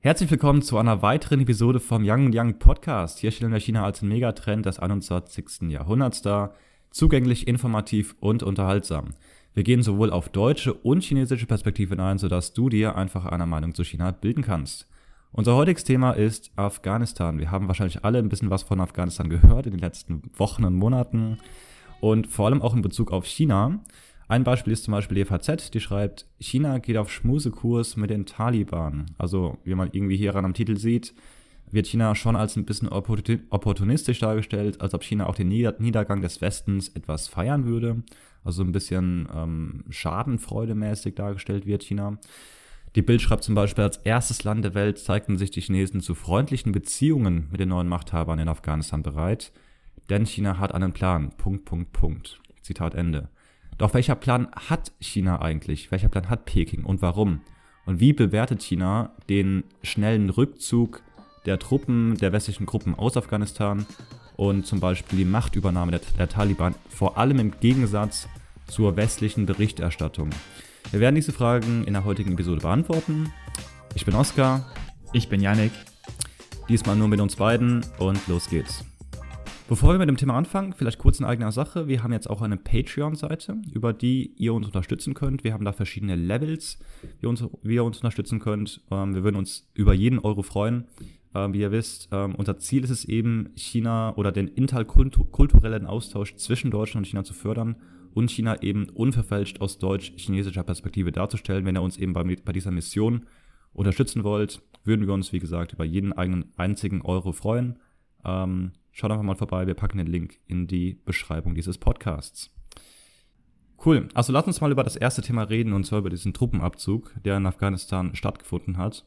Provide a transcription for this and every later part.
Herzlich willkommen zu einer weiteren Episode vom Young Young Podcast. Hier stellen wir China als Megatrend des 21. Jahrhunderts dar. Zugänglich, informativ und unterhaltsam. Wir gehen sowohl auf deutsche und chinesische Perspektiven ein, sodass du dir einfach eine Meinung zu China bilden kannst. Unser heutiges Thema ist Afghanistan. Wir haben wahrscheinlich alle ein bisschen was von Afghanistan gehört in den letzten Wochen und Monaten und vor allem auch in Bezug auf China. Ein Beispiel ist zum Beispiel die FAZ, die schreibt, China geht auf Schmusekurs mit den Taliban. Also, wie man irgendwie hieran am Titel sieht, wird China schon als ein bisschen opportunistisch dargestellt, als ob China auch den Niedergang des Westens etwas feiern würde. Also ein bisschen ähm, schadenfreudemäßig dargestellt wird China. Die Bild schreibt zum Beispiel, als erstes Land der Welt zeigten sich die Chinesen zu freundlichen Beziehungen mit den neuen Machthabern in Afghanistan bereit, denn China hat einen Plan. Punkt, Punkt, Punkt. Zitat Ende. Doch welcher Plan hat China eigentlich? Welcher Plan hat Peking und warum? Und wie bewertet China den schnellen Rückzug der Truppen, der westlichen Gruppen aus Afghanistan und zum Beispiel die Machtübernahme der, der Taliban, vor allem im Gegensatz zur westlichen Berichterstattung? Wir werden diese Fragen in der heutigen Episode beantworten. Ich bin Oskar. Ich bin Yannick. Diesmal nur mit uns beiden und los geht's. Bevor wir mit dem Thema anfangen, vielleicht kurz in eigener Sache. Wir haben jetzt auch eine Patreon-Seite, über die ihr uns unterstützen könnt. Wir haben da verschiedene Levels, wie, uns, wie ihr uns unterstützen könnt. Ähm, wir würden uns über jeden Euro freuen. Ähm, wie ihr wisst, ähm, unser Ziel ist es eben, China oder den interkulturellen Austausch zwischen Deutschland und China zu fördern und China eben unverfälscht aus deutsch-chinesischer Perspektive darzustellen. Wenn ihr uns eben bei, bei dieser Mission unterstützen wollt, würden wir uns, wie gesagt, über jeden eigenen einzigen Euro freuen. Ähm, Schaut einfach mal vorbei, wir packen den Link in die Beschreibung dieses Podcasts. Cool, also lass uns mal über das erste Thema reden, und zwar über diesen Truppenabzug, der in Afghanistan stattgefunden hat.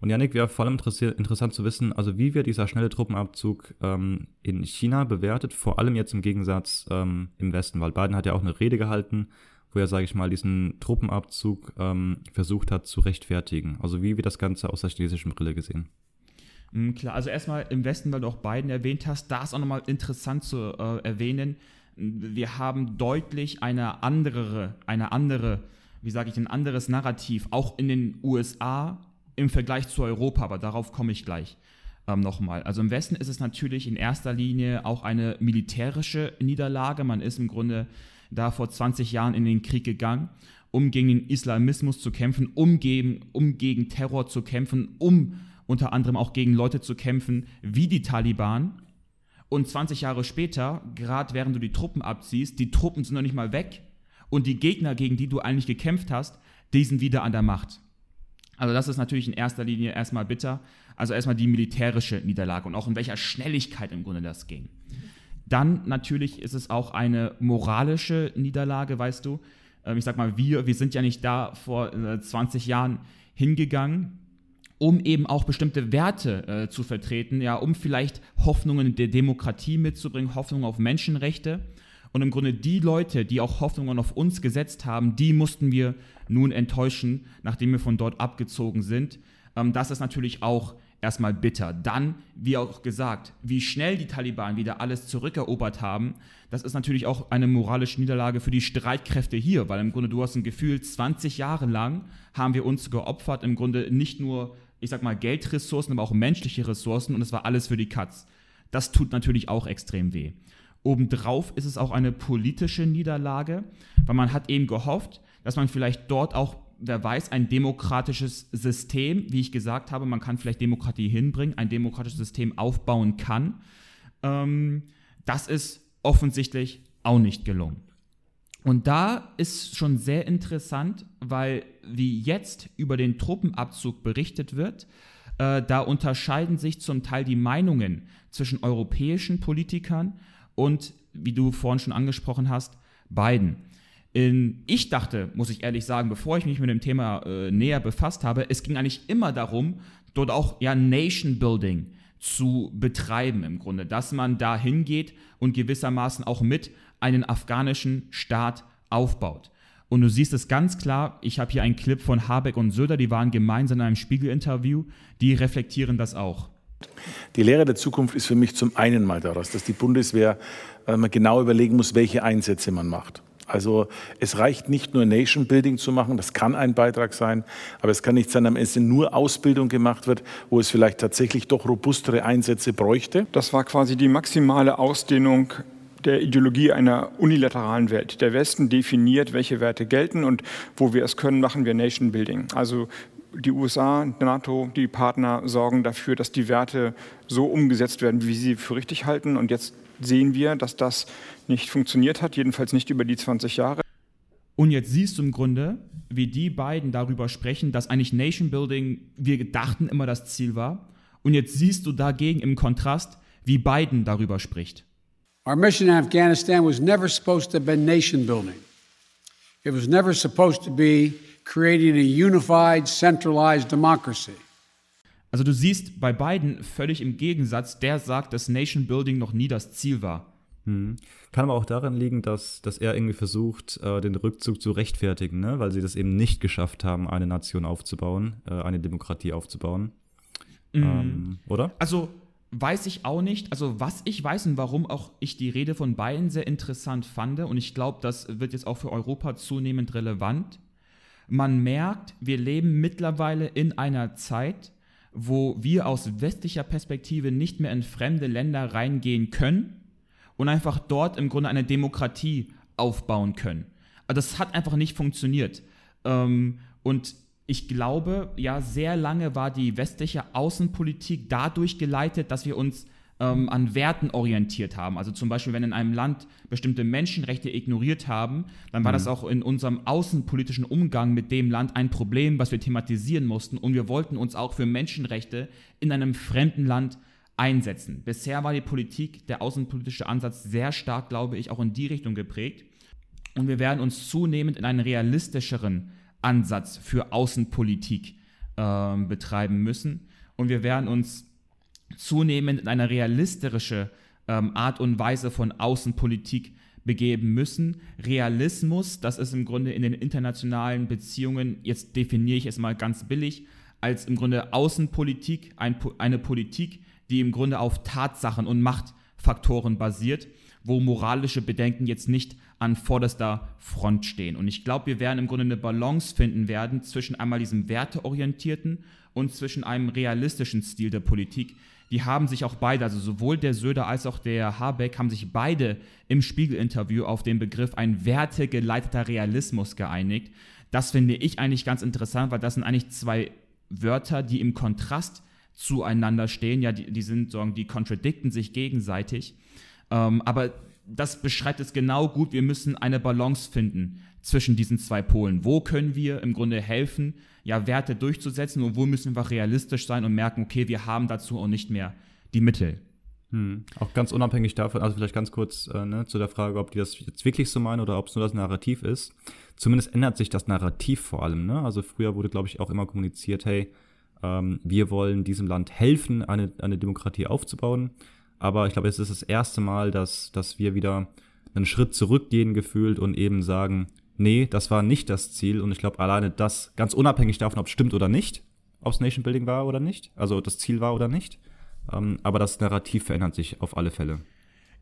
Und Janik, wäre vor allem interessant zu wissen, also wie wird dieser schnelle Truppenabzug ähm, in China bewertet, vor allem jetzt im Gegensatz ähm, im Westen, weil Biden hat ja auch eine Rede gehalten, wo er, sage ich mal, diesen Truppenabzug ähm, versucht hat zu rechtfertigen. Also wie wird das Ganze aus der chinesischen Brille gesehen? Mhm, klar, also erstmal im Westen, weil du auch Biden erwähnt hast, da ist auch nochmal interessant zu äh, erwähnen, wir haben deutlich eine andere, eine andere, wie sage ich, ein anderes Narrativ, auch in den USA im Vergleich zu Europa, aber darauf komme ich gleich ähm, nochmal. Also im Westen ist es natürlich in erster Linie auch eine militärische Niederlage. Man ist im Grunde da vor 20 Jahren in den Krieg gegangen, um gegen den Islamismus zu kämpfen, um gegen, um gegen Terror zu kämpfen, um unter anderem auch gegen Leute zu kämpfen wie die Taliban. Und 20 Jahre später, gerade während du die Truppen abziehst, die Truppen sind noch nicht mal weg und die Gegner, gegen die du eigentlich gekämpft hast, die sind wieder an der Macht. Also das ist natürlich in erster Linie erstmal bitter. Also erstmal die militärische Niederlage und auch in welcher Schnelligkeit im Grunde das ging. Dann natürlich ist es auch eine moralische Niederlage, weißt du. Ähm, ich sag mal, wir, wir sind ja nicht da vor 20 äh, Jahren hingegangen um eben auch bestimmte Werte äh, zu vertreten, ja, um vielleicht Hoffnungen der Demokratie mitzubringen, Hoffnungen auf Menschenrechte. Und im Grunde die Leute, die auch Hoffnungen auf uns gesetzt haben, die mussten wir nun enttäuschen, nachdem wir von dort abgezogen sind. Ähm, das ist natürlich auch erstmal bitter. Dann, wie auch gesagt, wie schnell die Taliban wieder alles zurückerobert haben, das ist natürlich auch eine moralische Niederlage für die Streitkräfte hier, weil im Grunde du hast ein Gefühl, 20 Jahre lang haben wir uns geopfert, im Grunde nicht nur ich sag mal, Geldressourcen, aber auch menschliche Ressourcen und es war alles für die Katz. Das tut natürlich auch extrem weh. Obendrauf ist es auch eine politische Niederlage, weil man hat eben gehofft, dass man vielleicht dort auch, wer weiß, ein demokratisches System, wie ich gesagt habe, man kann vielleicht Demokratie hinbringen, ein demokratisches System aufbauen kann. Ähm, das ist offensichtlich auch nicht gelungen. Und da ist schon sehr interessant, weil wie jetzt über den Truppenabzug berichtet wird, äh, da unterscheiden sich zum Teil die Meinungen zwischen europäischen Politikern und, wie du vorhin schon angesprochen hast, Biden. In, ich dachte, muss ich ehrlich sagen, bevor ich mich mit dem Thema äh, näher befasst habe, es ging eigentlich immer darum, dort auch ja Nation Building zu betreiben im Grunde, dass man da hingeht und gewissermaßen auch mit einen afghanischen Staat aufbaut. Und du siehst es ganz klar, ich habe hier einen Clip von Habeck und Söder, die waren gemeinsam in einem Spiegel-Interview, die reflektieren das auch. Die Lehre der Zukunft ist für mich zum einen mal daraus, dass die Bundeswehr äh, genau überlegen muss, welche Einsätze man macht. Also es reicht nicht nur Nation Building zu machen, das kann ein Beitrag sein, aber es kann nicht sein, am Ende nur Ausbildung gemacht wird, wo es vielleicht tatsächlich doch robustere Einsätze bräuchte. Das war quasi die maximale Ausdehnung der Ideologie einer unilateralen Welt. Der Westen definiert, welche Werte gelten und wo wir es können, machen wir Nation Building. Also die USA, NATO, die Partner sorgen dafür, dass die Werte so umgesetzt werden, wie sie für richtig halten. Und jetzt sehen wir, dass das nicht funktioniert hat, jedenfalls nicht über die 20 Jahre. Und jetzt siehst du im Grunde, wie die beiden darüber sprechen, dass eigentlich Nation Building, wir dachten immer das Ziel war. Und jetzt siehst du dagegen im Kontrast, wie Biden darüber spricht. Our mission in Afghanistan was never supposed to have been nation building. It was never supposed to be creating a unified, centralized democracy. Also du siehst bei Biden völlig im Gegensatz, der sagt, dass Nation Building noch nie das Ziel war. Hm. Kann aber auch daran liegen, dass, dass er irgendwie versucht, äh, den Rückzug zu rechtfertigen, ne? weil sie das eben nicht geschafft haben, eine Nation aufzubauen, äh, eine Demokratie aufzubauen. Mhm. Ähm, oder? Also weiß ich auch nicht. Also was ich weiß und warum auch ich die Rede von Biden sehr interessant fand, und ich glaube, das wird jetzt auch für Europa zunehmend relevant. Man merkt, wir leben mittlerweile in einer Zeit, wo wir aus westlicher Perspektive nicht mehr in fremde Länder reingehen können und einfach dort im Grunde eine Demokratie aufbauen können. Also das hat einfach nicht funktioniert. Ähm, und ich glaube, ja, sehr lange war die westliche Außenpolitik dadurch geleitet, dass wir uns ähm, an Werten orientiert haben. Also zum Beispiel, wenn in einem Land bestimmte Menschenrechte ignoriert haben, dann war mhm. das auch in unserem außenpolitischen Umgang mit dem Land ein Problem, was wir thematisieren mussten. Und wir wollten uns auch für Menschenrechte in einem fremden Land einsetzen. Bisher war die Politik, der außenpolitische Ansatz sehr stark, glaube ich, auch in die Richtung geprägt. Und wir werden uns zunehmend in einen realistischeren Ansatz für Außenpolitik äh, betreiben müssen. Und wir werden uns zunehmend in eine realistische ähm, Art und Weise von Außenpolitik begeben müssen. Realismus, das ist im Grunde in den internationalen Beziehungen, jetzt definiere ich es mal ganz billig, als im Grunde Außenpolitik, ein, eine Politik, die im Grunde auf Tatsachen und Machtfaktoren basiert, wo moralische Bedenken jetzt nicht an vorderster Front stehen. Und ich glaube, wir werden im Grunde eine Balance finden werden zwischen einmal diesem werteorientierten und zwischen einem realistischen Stil der Politik, die haben sich auch beide, also sowohl der Söder als auch der Habeck, haben sich beide im Spiegel-Interview auf den Begriff ein wertegeleiteter Realismus geeinigt. Das finde ich eigentlich ganz interessant, weil das sind eigentlich zwei Wörter, die im Kontrast zueinander stehen. Ja, die, die sind, sagen, die kontradikten sich gegenseitig. Ähm, aber das beschreibt es genau gut. Wir müssen eine Balance finden zwischen diesen zwei Polen. Wo können wir im Grunde helfen, ja, Werte durchzusetzen und wo müssen wir realistisch sein und merken, okay, wir haben dazu auch nicht mehr die Mittel. Hm. Auch ganz unabhängig davon, also vielleicht ganz kurz äh, ne, zu der Frage, ob die das jetzt wirklich so meinen oder ob es nur das Narrativ ist. Zumindest ändert sich das Narrativ vor allem. Ne? Also früher wurde, glaube ich, auch immer kommuniziert, hey, ähm, wir wollen diesem Land helfen, eine, eine Demokratie aufzubauen. Aber ich glaube, es ist das erste Mal, dass, dass wir wieder einen Schritt zurückgehen gefühlt und eben sagen, nee, das war nicht das Ziel. Und ich glaube, alleine das, ganz unabhängig davon, ob es stimmt oder nicht, ob es Nation Building war oder nicht, also das Ziel war oder nicht. Ähm, aber das Narrativ verändert sich auf alle Fälle.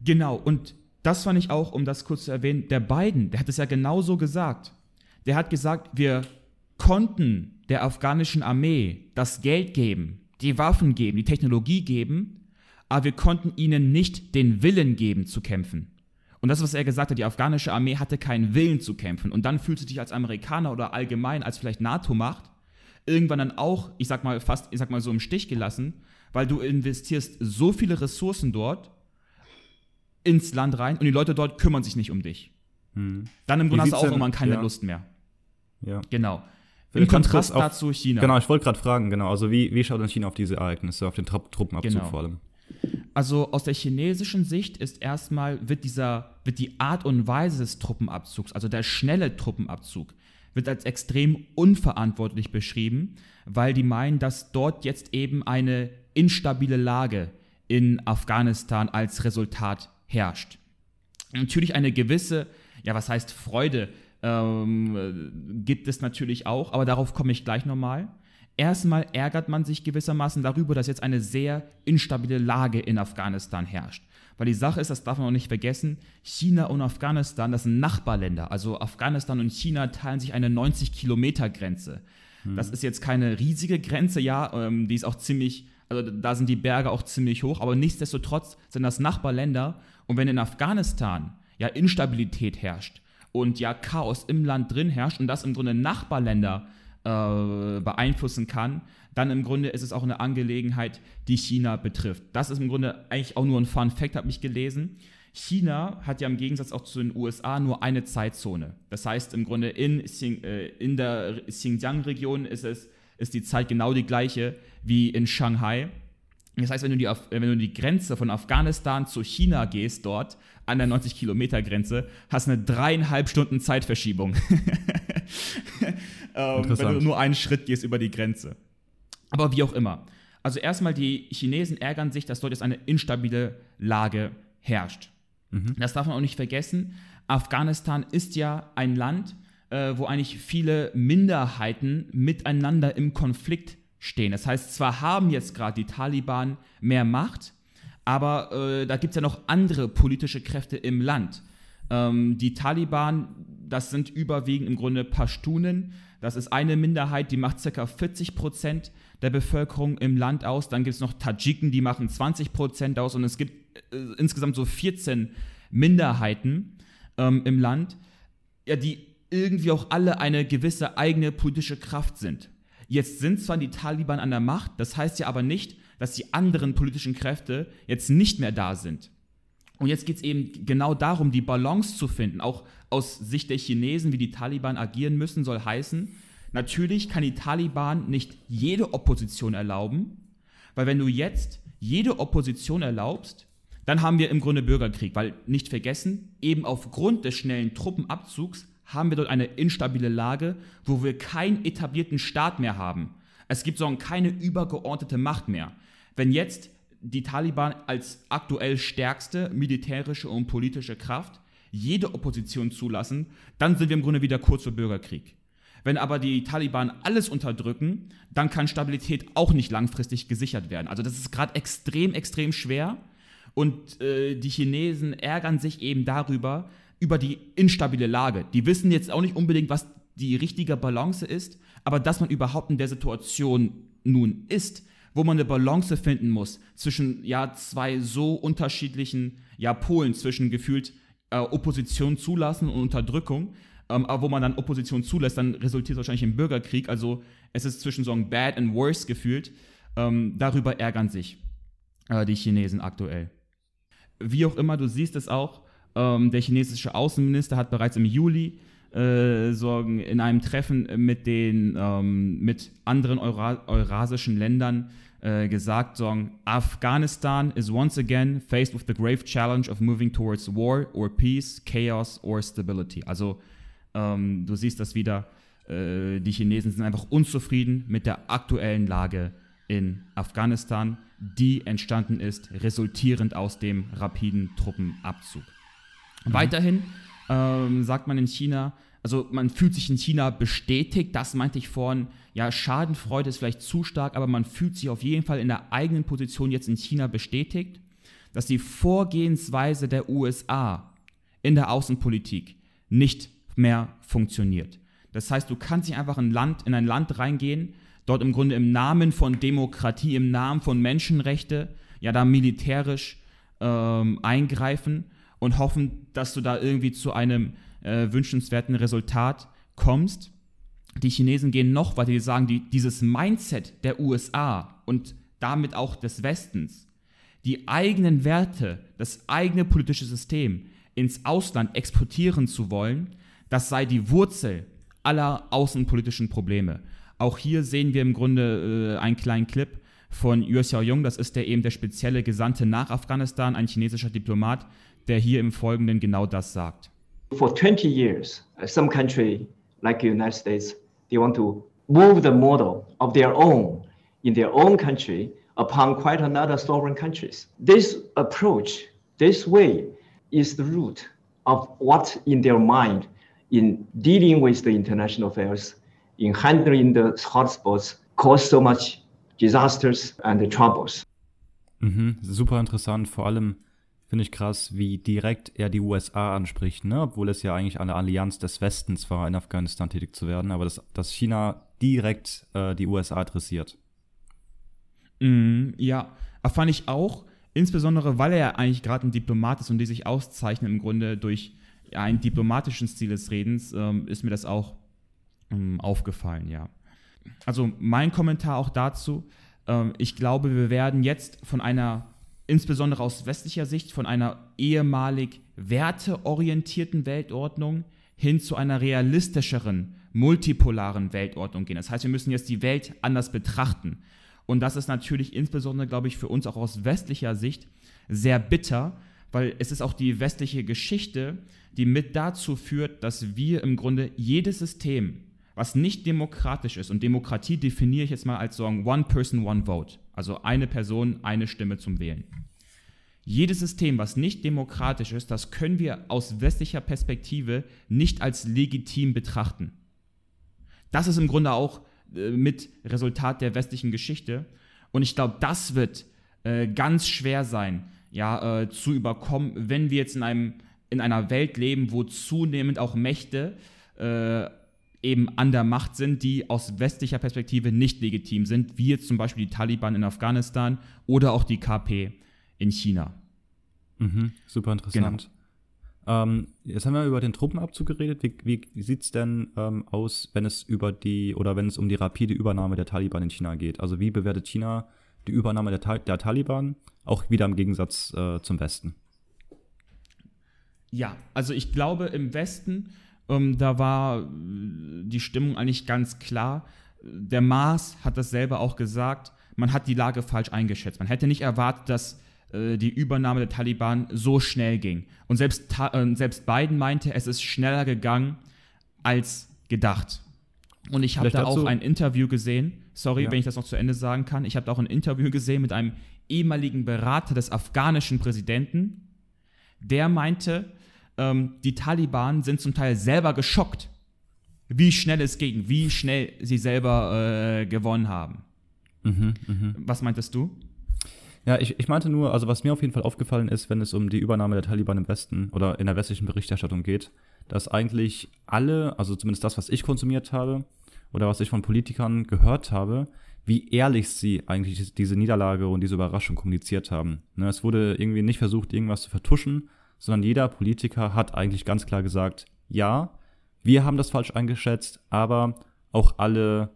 Genau, und das fand ich auch, um das kurz zu erwähnen, der Biden, der hat es ja genauso gesagt. Der hat gesagt, wir konnten der afghanischen Armee das Geld geben, die Waffen geben, die Technologie geben, aber wir konnten ihnen nicht den Willen geben zu kämpfen. Und das, was er gesagt hat, die afghanische Armee hatte keinen Willen zu kämpfen. Und dann fühlst du dich als Amerikaner oder allgemein als vielleicht NATO-Macht irgendwann dann auch, ich sag mal, fast, ich sag mal so im Stich gelassen, weil du investierst so viele Ressourcen dort ins Land rein und die Leute dort kümmern sich nicht um dich. Hm. Dann im Grunde hast du auch irgendwann keine ja. Lust mehr. Ja. Genau. Im Kontrast dazu China. Genau, ich wollte gerade fragen, genau. Also wie, wie schaut denn China auf diese Ereignisse, auf den Truppenabzug genau. vor allem? Also aus der chinesischen Sicht ist erstmal, wird, dieser, wird die Art und Weise des Truppenabzugs, also der schnelle Truppenabzug, wird als extrem unverantwortlich beschrieben, weil die meinen, dass dort jetzt eben eine instabile Lage in Afghanistan als Resultat herrscht. Natürlich eine gewisse, ja, was heißt Freude, ähm, gibt es natürlich auch, aber darauf komme ich gleich nochmal. Erstmal ärgert man sich gewissermaßen darüber, dass jetzt eine sehr instabile Lage in Afghanistan herrscht. Weil die Sache ist, das darf man auch nicht vergessen, China und Afghanistan, das sind Nachbarländer. Also Afghanistan und China teilen sich eine 90-Kilometer-Grenze. Hm. Das ist jetzt keine riesige Grenze, ja, ähm, die ist auch ziemlich, also da sind die Berge auch ziemlich hoch, aber nichtsdestotrotz sind das Nachbarländer. Und wenn in Afghanistan ja Instabilität herrscht und ja Chaos im Land drin herrscht und das im Grunde Nachbarländer äh, beeinflussen kann, dann im Grunde ist es auch eine Angelegenheit, die China betrifft. Das ist im Grunde eigentlich auch nur ein Fun Fact, habe ich gelesen. China hat ja im Gegensatz auch zu den USA nur eine Zeitzone. Das heißt im Grunde in, äh, in der Xinjiang-Region ist, ist die Zeit genau die gleiche wie in Shanghai. Das heißt, wenn du, die, wenn du die Grenze von Afghanistan zu China gehst, dort an der 90-Kilometer-Grenze, hast du eine dreieinhalb Stunden Zeitverschiebung. ähm, wenn du nur einen Schritt gehst über die Grenze. Aber wie auch immer. Also erstmal, die Chinesen ärgern sich, dass dort jetzt eine instabile Lage herrscht. Mhm. Das darf man auch nicht vergessen. Afghanistan ist ja ein Land, äh, wo eigentlich viele Minderheiten miteinander im Konflikt stehen. Das heißt, zwar haben jetzt gerade die Taliban mehr Macht, aber äh, da gibt es ja noch andere politische Kräfte im Land. Ähm, die Taliban, das sind überwiegend im Grunde Pashtunen. Das ist eine Minderheit, die macht ca. 40 Prozent der Bevölkerung im Land aus. Dann gibt es noch Tadschiken, die machen 20 Prozent aus. Und es gibt äh, insgesamt so 14 Minderheiten ähm, im Land, ja, die irgendwie auch alle eine gewisse eigene politische Kraft sind. Jetzt sind zwar die Taliban an der Macht, das heißt ja aber nicht, dass die anderen politischen Kräfte jetzt nicht mehr da sind. Und jetzt geht es eben genau darum, die Balance zu finden. Auch aus Sicht der Chinesen, wie die Taliban agieren müssen, soll heißen, natürlich kann die Taliban nicht jede Opposition erlauben, weil wenn du jetzt jede Opposition erlaubst, dann haben wir im Grunde Bürgerkrieg, weil nicht vergessen, eben aufgrund des schnellen Truppenabzugs haben wir dort eine instabile Lage, wo wir keinen etablierten Staat mehr haben. Es gibt so keine übergeordnete Macht mehr. Wenn jetzt die Taliban als aktuell stärkste militärische und politische Kraft jede Opposition zulassen, dann sind wir im Grunde wieder kurz vor Bürgerkrieg. Wenn aber die Taliban alles unterdrücken, dann kann Stabilität auch nicht langfristig gesichert werden. Also das ist gerade extrem, extrem schwer. Und äh, die Chinesen ärgern sich eben darüber, über die instabile Lage. Die wissen jetzt auch nicht unbedingt, was die richtige Balance ist, aber dass man überhaupt in der Situation nun ist, wo man eine Balance finden muss zwischen ja zwei so unterschiedlichen ja Polen zwischen gefühlt äh, Opposition zulassen und Unterdrückung, ähm, aber wo man dann Opposition zulässt, dann resultiert es wahrscheinlich im Bürgerkrieg. Also es ist zwischen so ein Bad and Worse gefühlt. Ähm, darüber ärgern sich äh, die Chinesen aktuell. Wie auch immer, du siehst es auch. Ähm, der chinesische Außenminister hat bereits im Juli äh, sorgen in einem Treffen mit den ähm, mit anderen Eura eurasischen Ländern äh, gesagt, sagen, Afghanistan is once again faced with the grave challenge of moving towards war or peace, chaos or stability. Also ähm, du siehst das wieder, äh, die Chinesen sind einfach unzufrieden mit der aktuellen Lage in Afghanistan, die entstanden ist, resultierend aus dem rapiden Truppenabzug. Mhm. Weiterhin ähm, sagt man in China, also man fühlt sich in China bestätigt, das meinte ich vorhin, ja, Schadenfreude ist vielleicht zu stark, aber man fühlt sich auf jeden Fall in der eigenen Position jetzt in China bestätigt, dass die Vorgehensweise der USA in der Außenpolitik nicht mehr funktioniert. Das heißt, du kannst nicht einfach in, Land, in ein Land reingehen, dort im Grunde im Namen von Demokratie, im Namen von Menschenrechte, ja da militärisch ähm, eingreifen und hoffen, dass du da irgendwie zu einem äh, wünschenswerten Resultat kommst. Die Chinesen gehen noch weiter, die sagen, die, dieses Mindset der USA und damit auch des Westens, die eigenen Werte, das eigene politische System ins Ausland exportieren zu wollen, das sei die Wurzel aller außenpolitischen Probleme. Auch hier sehen wir im Grunde äh, einen kleinen Clip von Yu Xiaoyong, das ist der eben der spezielle Gesandte nach Afghanistan, ein chinesischer Diplomat, der hier im Folgenden genau das sagt. For 20 years, uh, some country like the United States, they want to move the model of their own in their own country upon quite another sovereign countries. This approach, this way, is the root of what in their mind in dealing with the international affairs, in handling the hotspots, caused so much disasters and troubles. Mhm, super interessant, vor allem finde ich krass, wie direkt er die USA anspricht, ne? obwohl es ja eigentlich eine Allianz des Westens war, in Afghanistan tätig zu werden, aber dass, dass China direkt äh, die USA adressiert. Mm, ja, fand ich auch, insbesondere weil er ja eigentlich gerade ein Diplomat ist und die sich auszeichnen im Grunde durch einen diplomatischen Stil des Redens, ähm, ist mir das auch ähm, aufgefallen, ja. Also mein Kommentar auch dazu, ähm, ich glaube, wir werden jetzt von einer insbesondere aus westlicher Sicht von einer ehemalig werteorientierten Weltordnung hin zu einer realistischeren, multipolaren Weltordnung gehen. Das heißt, wir müssen jetzt die Welt anders betrachten. Und das ist natürlich insbesondere, glaube ich, für uns auch aus westlicher Sicht sehr bitter, weil es ist auch die westliche Geschichte, die mit dazu führt, dass wir im Grunde jedes System, was nicht demokratisch ist, und Demokratie definiere ich jetzt mal als so ein One Person, One Vote, also eine Person, eine Stimme zum Wählen. Jedes System, was nicht demokratisch ist, das können wir aus westlicher Perspektive nicht als legitim betrachten. Das ist im Grunde auch äh, mit Resultat der westlichen Geschichte. Und ich glaube, das wird äh, ganz schwer sein, ja, äh, zu überkommen, wenn wir jetzt in, einem, in einer Welt leben, wo zunehmend auch Mächte äh, eben an der Macht sind, die aus westlicher Perspektive nicht legitim sind, wie jetzt zum Beispiel die Taliban in Afghanistan oder auch die KP in China. Mhm, super interessant. Genau. Ähm, jetzt haben wir über den Truppenabzug geredet. Wie, wie sieht es denn ähm, aus, wenn es über die oder wenn es um die rapide Übernahme der Taliban in China geht? Also wie bewertet China die Übernahme der, der Taliban, auch wieder im Gegensatz äh, zum Westen? Ja, also ich glaube im Westen ähm, da war äh, die Stimmung eigentlich ganz klar. Der Maas hat das selber auch gesagt, man hat die Lage falsch eingeschätzt. Man hätte nicht erwartet, dass äh, die Übernahme der Taliban so schnell ging. Und selbst, äh, selbst Biden meinte, es ist schneller gegangen als gedacht. Und ich habe da auch ein Interview gesehen, sorry, ja. wenn ich das noch zu Ende sagen kann, ich habe da auch ein Interview gesehen mit einem ehemaligen Berater des afghanischen Präsidenten, der meinte, ähm, die Taliban sind zum Teil selber geschockt, wie schnell es ging, wie schnell sie selber äh, gewonnen haben. Mhm, mh. Was meintest du? Ja, ich, ich meinte nur, also was mir auf jeden Fall aufgefallen ist, wenn es um die Übernahme der Taliban im Westen oder in der westlichen Berichterstattung geht, dass eigentlich alle, also zumindest das, was ich konsumiert habe oder was ich von Politikern gehört habe, wie ehrlich sie eigentlich diese Niederlage und diese Überraschung kommuniziert haben. Ne, es wurde irgendwie nicht versucht, irgendwas zu vertuschen, sondern jeder Politiker hat eigentlich ganz klar gesagt, ja, wir haben das falsch eingeschätzt, aber auch alle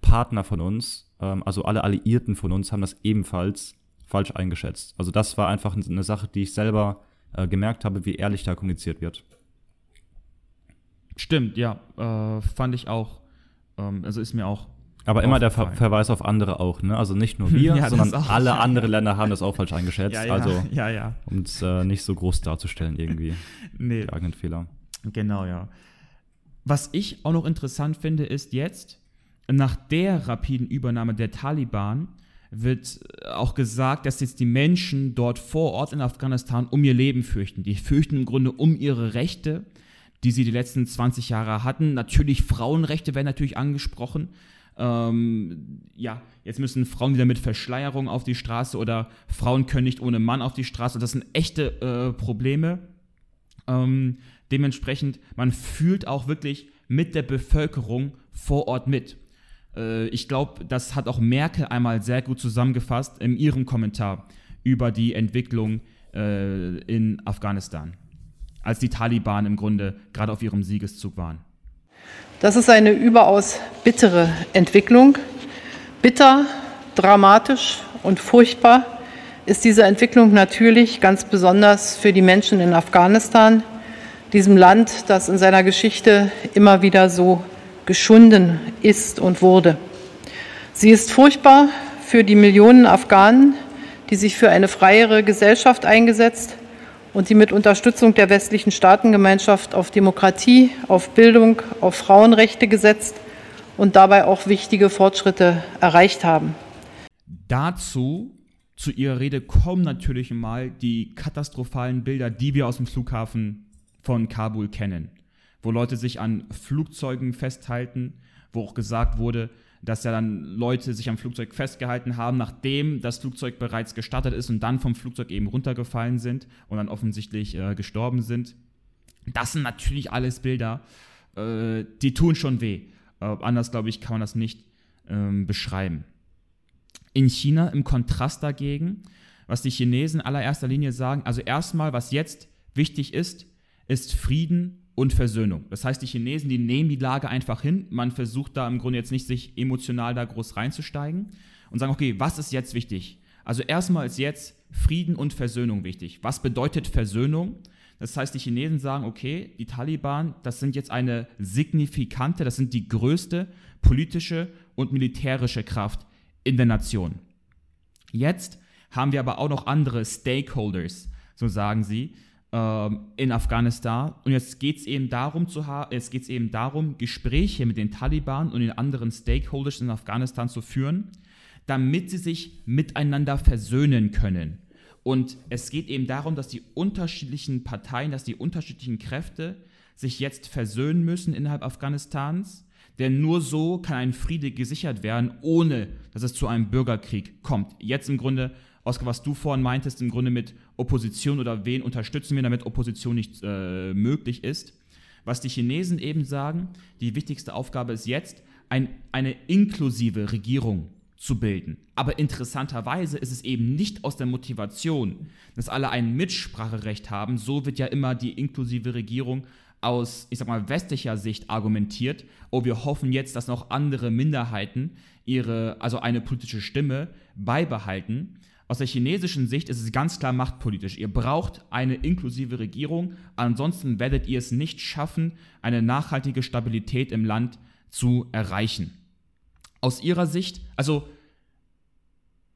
Partner von uns, ähm, also alle Alliierten von uns, haben das ebenfalls falsch eingeschätzt. Also das war einfach eine Sache, die ich selber äh, gemerkt habe, wie ehrlich da kommuniziert wird. Stimmt, ja, äh, fand ich auch. Ähm, also ist mir auch aber immer der Ver Verweis auf andere auch, ne? Also nicht nur wir, ja, sondern auch, alle ja, anderen Länder haben das auch falsch eingeschätzt. Also, um es äh, nicht so groß darzustellen irgendwie. nee. Die eigenen Fehler. Genau, ja. Was ich auch noch interessant finde, ist jetzt, nach der rapiden Übernahme der Taliban, wird auch gesagt, dass jetzt die Menschen dort vor Ort in Afghanistan um ihr Leben fürchten. Die fürchten im Grunde um ihre Rechte, die sie die letzten 20 Jahre hatten. Natürlich Frauenrechte werden natürlich angesprochen. Ähm, ja, jetzt müssen Frauen wieder mit Verschleierung auf die Straße oder Frauen können nicht ohne Mann auf die Straße. Das sind echte äh, Probleme. Ähm, dementsprechend, man fühlt auch wirklich mit der Bevölkerung vor Ort mit. Äh, ich glaube, das hat auch Merkel einmal sehr gut zusammengefasst in ihrem Kommentar über die Entwicklung äh, in Afghanistan, als die Taliban im Grunde gerade auf ihrem Siegeszug waren. Das ist eine überaus bittere Entwicklung. Bitter, dramatisch und furchtbar ist diese Entwicklung natürlich ganz besonders für die Menschen in Afghanistan, diesem Land, das in seiner Geschichte immer wieder so geschunden ist und wurde. Sie ist furchtbar für die Millionen Afghanen, die sich für eine freiere Gesellschaft eingesetzt und die mit Unterstützung der westlichen Staatengemeinschaft auf Demokratie, auf Bildung, auf Frauenrechte gesetzt und dabei auch wichtige Fortschritte erreicht haben. Dazu zu ihrer Rede kommen natürlich mal die katastrophalen Bilder, die wir aus dem Flughafen von Kabul kennen, wo Leute sich an Flugzeugen festhalten, wo auch gesagt wurde, dass ja dann Leute sich am Flugzeug festgehalten haben, nachdem das Flugzeug bereits gestartet ist und dann vom Flugzeug eben runtergefallen sind und dann offensichtlich äh, gestorben sind. Das sind natürlich alles Bilder, äh, die tun schon weh. Äh, anders, glaube ich, kann man das nicht ähm, beschreiben. In China im Kontrast dagegen, was die Chinesen in allererster Linie sagen, also erstmal, was jetzt wichtig ist, ist Frieden und Versöhnung. Das heißt, die Chinesen, die nehmen die Lage einfach hin. Man versucht da im Grunde jetzt nicht, sich emotional da groß reinzusteigen und sagen, okay, was ist jetzt wichtig? Also erstmal ist jetzt Frieden und Versöhnung wichtig. Was bedeutet Versöhnung? Das heißt, die Chinesen sagen, okay, die Taliban, das sind jetzt eine signifikante, das sind die größte politische und militärische Kraft in der Nation. Jetzt haben wir aber auch noch andere Stakeholders, so sagen sie, ähm, in Afghanistan. Und jetzt geht es eben darum zu es geht eben darum, Gespräche mit den Taliban und den anderen Stakeholders in Afghanistan zu führen, damit sie sich miteinander versöhnen können. Und es geht eben darum, dass die unterschiedlichen Parteien, dass die unterschiedlichen Kräfte sich jetzt versöhnen müssen innerhalb Afghanistans. Denn nur so kann ein Friede gesichert werden, ohne dass es zu einem Bürgerkrieg kommt. Jetzt im Grunde Oskar, was du vorhin meintest, im Grunde mit Opposition oder wen unterstützen wir, damit Opposition nicht äh, möglich ist. Was die Chinesen eben sagen, die wichtigste Aufgabe ist jetzt, ein, eine inklusive Regierung zu bilden. Aber interessanterweise ist es eben nicht aus der Motivation, dass alle ein Mitspracherecht haben. So wird ja immer die inklusive Regierung aus, ich sag mal, westlicher Sicht argumentiert. Oh, wir hoffen jetzt, dass noch andere Minderheiten ihre, also eine politische Stimme beibehalten. Aus der chinesischen Sicht ist es ganz klar machtpolitisch. Ihr braucht eine inklusive Regierung, ansonsten werdet ihr es nicht schaffen, eine nachhaltige Stabilität im Land zu erreichen. Aus ihrer Sicht, also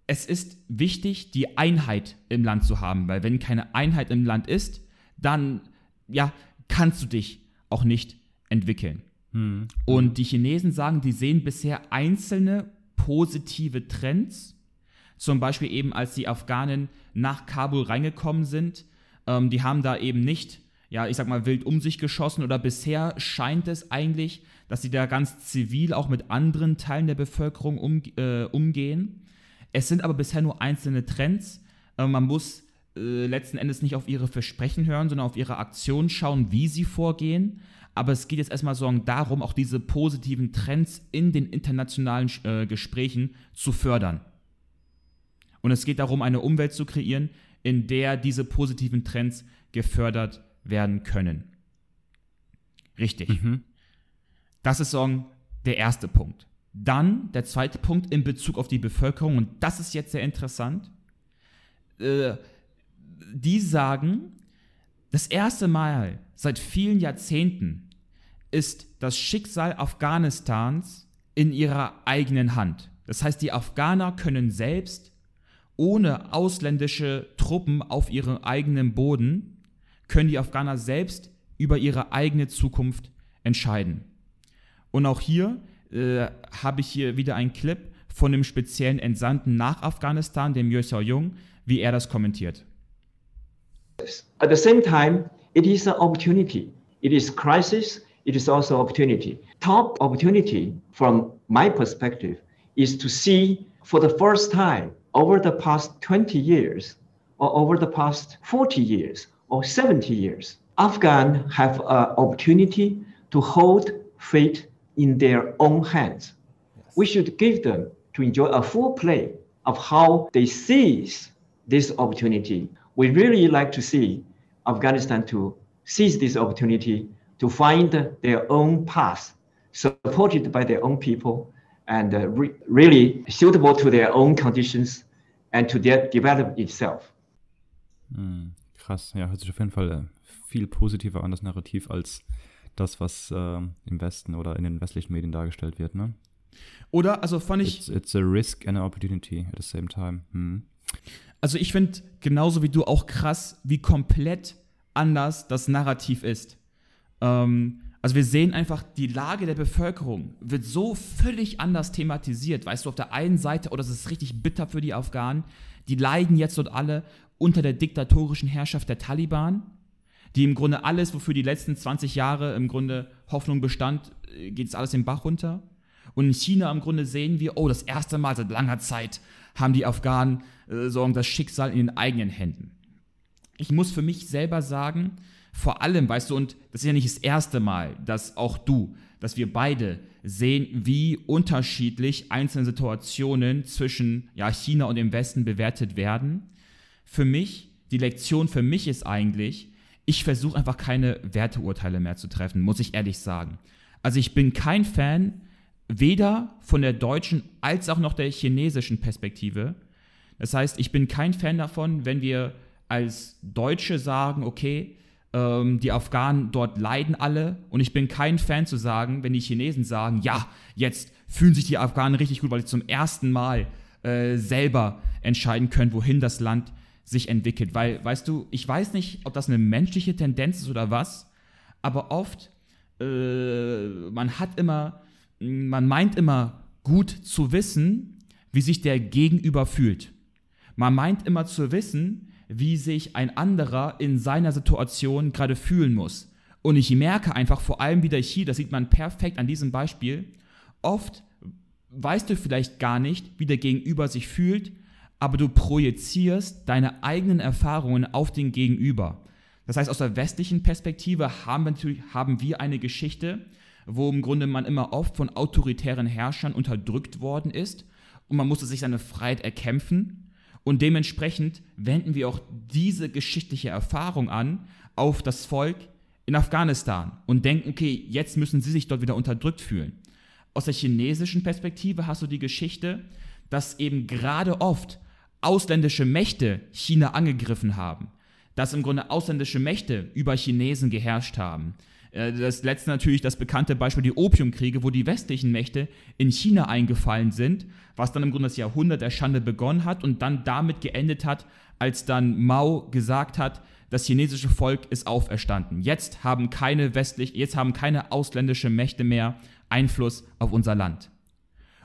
es ist wichtig, die Einheit im Land zu haben, weil wenn keine Einheit im Land ist, dann ja, kannst du dich auch nicht entwickeln. Hm. Und die Chinesen sagen, die sehen bisher einzelne positive Trends zum Beispiel eben, als die Afghanen nach Kabul reingekommen sind, ähm, die haben da eben nicht, ja, ich sag mal, wild um sich geschossen oder bisher scheint es eigentlich, dass sie da ganz zivil auch mit anderen Teilen der Bevölkerung um, äh, umgehen. Es sind aber bisher nur einzelne Trends. Äh, man muss äh, letzten Endes nicht auf ihre Versprechen hören, sondern auf ihre Aktionen schauen, wie sie vorgehen. Aber es geht jetzt erstmal so darum, auch diese positiven Trends in den internationalen äh, Gesprächen zu fördern. Und es geht darum, eine Umwelt zu kreieren, in der diese positiven Trends gefördert werden können. Richtig. Mhm. Das ist so der erste Punkt. Dann der zweite Punkt in Bezug auf die Bevölkerung, und das ist jetzt sehr interessant. Äh, die sagen, das erste Mal seit vielen Jahrzehnten ist das Schicksal Afghanistans in ihrer eigenen Hand. Das heißt, die Afghaner können selbst ohne ausländische Truppen auf ihrem eigenen Boden können die Afghaner selbst über ihre eigene Zukunft entscheiden. Und auch hier äh, habe ich hier wieder einen Clip von dem speziellen Entsandten nach Afghanistan, dem Yeo Xiao-Jung, wie er das kommentiert. At the same time, it is an opportunity. It is crisis. It is also opportunity. Top opportunity from my perspective is to see for the first time over the past 20 years or over the past 40 years or 70 years, Afghan have an opportunity to hold fate in their own hands. Yes. We should give them to enjoy a full play of how they seize this opportunity. We really like to see Afghanistan to seize this opportunity to find their own path, supported by their own people, and uh, re really suitable to their own conditions and to de develop itself. Hm, krass, ja, hört sich auf jeden Fall äh, viel positiver an, das Narrativ, als das, was äh, im Westen oder in den westlichen Medien dargestellt wird, ne? Oder, also fand ich. It's, it's a risk and an opportunity at the same time. Hm. Also ich finde genauso wie du auch krass, wie komplett anders das Narrativ ist. Ähm, also wir sehen einfach, die Lage der Bevölkerung wird so völlig anders thematisiert. Weißt du, auf der einen Seite, oh, das ist richtig bitter für die Afghanen, die leiden jetzt dort alle unter der diktatorischen Herrschaft der Taliban, die im Grunde alles, wofür die letzten 20 Jahre im Grunde Hoffnung bestand, äh, geht es alles den Bach runter. Und Und in China im Grunde sehen wir, oh, das erste Mal seit langer Zeit haben die Afghanen äh, sorgen das Schicksal in den eigenen Händen. Ich muss für mich selber sagen, vor allem, weißt du, und das ist ja nicht das erste Mal, dass auch du, dass wir beide sehen, wie unterschiedlich einzelne Situationen zwischen ja, China und dem Westen bewertet werden. Für mich, die Lektion für mich ist eigentlich, ich versuche einfach keine Werteurteile mehr zu treffen, muss ich ehrlich sagen. Also ich bin kein Fan weder von der deutschen als auch noch der chinesischen Perspektive. Das heißt, ich bin kein Fan davon, wenn wir als Deutsche sagen, okay, ähm, die Afghanen dort leiden alle und ich bin kein Fan zu sagen, wenn die Chinesen sagen, ja, jetzt fühlen sich die Afghanen richtig gut, weil sie zum ersten Mal äh, selber entscheiden können, wohin das Land sich entwickelt. Weil, weißt du, ich weiß nicht, ob das eine menschliche Tendenz ist oder was, aber oft, äh, man hat immer, man meint immer gut zu wissen, wie sich der Gegenüber fühlt. Man meint immer zu wissen, wie sich ein anderer in seiner Situation gerade fühlen muss. Und ich merke einfach, vor allem wieder hier, das sieht man perfekt an diesem Beispiel, oft weißt du vielleicht gar nicht, wie der Gegenüber sich fühlt, aber du projizierst deine eigenen Erfahrungen auf den Gegenüber. Das heißt, aus der westlichen Perspektive haben wir, natürlich, haben wir eine Geschichte, wo im Grunde man immer oft von autoritären Herrschern unterdrückt worden ist und man musste sich seine Freiheit erkämpfen. Und dementsprechend wenden wir auch diese geschichtliche Erfahrung an auf das Volk in Afghanistan und denken, okay, jetzt müssen sie sich dort wieder unterdrückt fühlen. Aus der chinesischen Perspektive hast du die Geschichte, dass eben gerade oft ausländische Mächte China angegriffen haben, dass im Grunde ausländische Mächte über Chinesen geherrscht haben, das letzte natürlich das bekannte Beispiel die Opiumkriege, wo die westlichen Mächte in China eingefallen sind, was dann im Grunde das Jahrhundert der Schande begonnen hat und dann damit geendet hat, als dann Mao gesagt hat, das chinesische Volk ist auferstanden. Jetzt haben keine westlich, jetzt haben keine ausländische Mächte mehr Einfluss auf unser Land.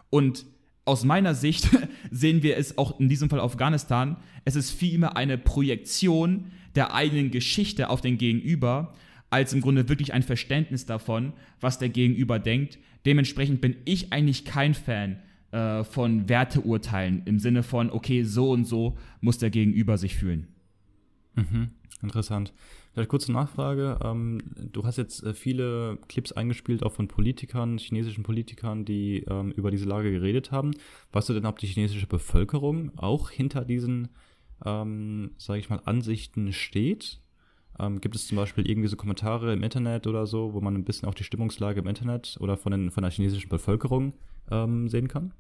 Und aus meiner Sicht sehen wir es auch in diesem Fall Afghanistan. Es ist vielmehr eine Projektion der eigenen Geschichte auf den Gegenüber, als im Grunde wirklich ein Verständnis davon, was der Gegenüber denkt. Dementsprechend bin ich eigentlich kein Fan äh, von Werteurteilen im Sinne von, okay, so und so muss der Gegenüber sich fühlen. Mhm, interessant. Vielleicht kurze Nachfrage. Ähm, du hast jetzt äh, viele Clips eingespielt, auch von Politikern, chinesischen Politikern, die ähm, über diese Lage geredet haben. Weißt du denn, ob die chinesische Bevölkerung auch hinter diesen, ähm, sage ich mal, Ansichten steht? Ähm, gibt es zum Beispiel irgendwie so Kommentare im Internet oder so, wo man ein bisschen auch die Stimmungslage im Internet oder von, den, von der chinesischen Bevölkerung ähm, sehen kann?